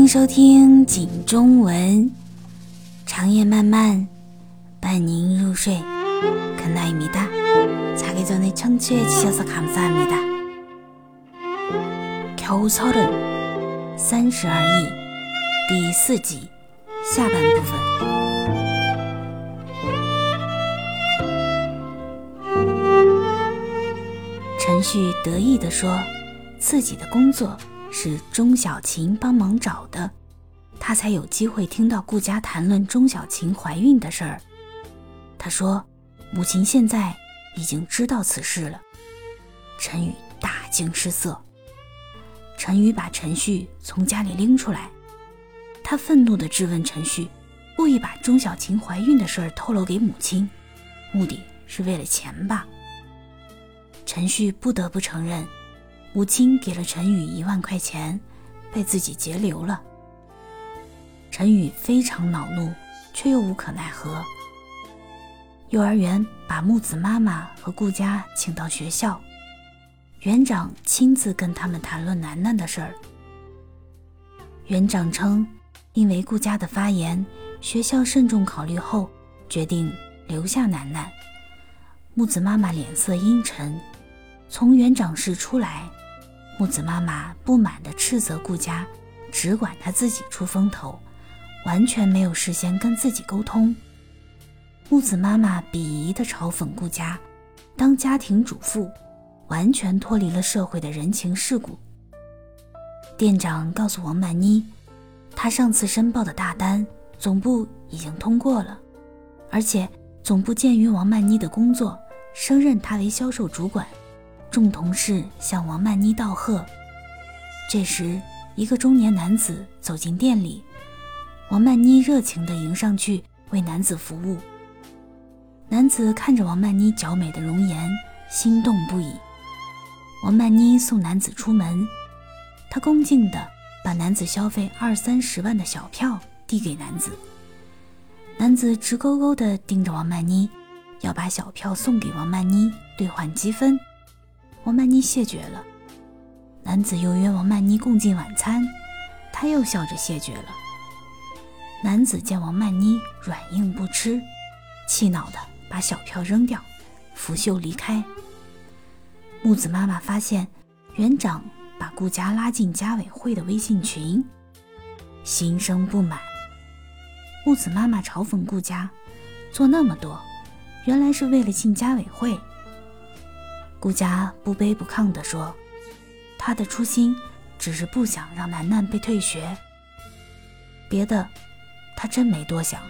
迎收听景中文，长夜漫漫，伴您入睡。肯나입니다자기전에청취해주셔서감사합니다 겨우서른三十而已第四集下半部分。陈旭得意地说：“自己的工作。” 是钟小琴帮忙找的，他才有机会听到顾家谈论钟小琴怀孕的事儿。他说：“母亲现在已经知道此事了。”陈宇大惊失色。陈宇把陈旭从家里拎出来，他愤怒地质问陈旭：“故意把钟小琴怀孕的事儿透露给母亲，目的是为了钱吧？”陈旭不得不承认。母亲给了陈宇一万块钱，被自己截留了。陈宇非常恼怒，却又无可奈何。幼儿园把木子妈妈和顾家请到学校，园长亲自跟他们谈论楠楠的事儿。园长称，因为顾家的发言，学校慎重考虑后决定留下楠楠。木子妈妈脸色阴沉，从园长室出来。木子妈妈不满地斥责顾家，只管他自己出风头，完全没有事先跟自己沟通。木子妈妈鄙夷地嘲讽顾家，当家庭主妇，完全脱离了社会的人情世故。店长告诉王曼妮，他上次申报的大单总部已经通过了，而且总部鉴于王曼妮的工作，升任她为销售主管。众同事向王曼妮道贺。这时，一个中年男子走进店里，王曼妮热情地迎上去为男子服务。男子看着王曼妮娇美的容颜，心动不已。王曼妮送男子出门，她恭敬地把男子消费二三十万的小票递给男子。男子直勾勾地盯着王曼妮，要把小票送给王曼妮兑换积分。王曼妮谢绝了，男子又约王曼妮共进晚餐，他又笑着谢绝了。男子见王曼妮软硬不吃，气恼的把小票扔掉，拂袖离开。木子妈妈发现园长把顾家拉进家委会的微信群，心生不满。木子妈妈嘲讽顾家做那么多，原来是为了进家委会。顾佳不卑不亢地说：“他的初心只是不想让楠楠被退学，别的他真没多想。”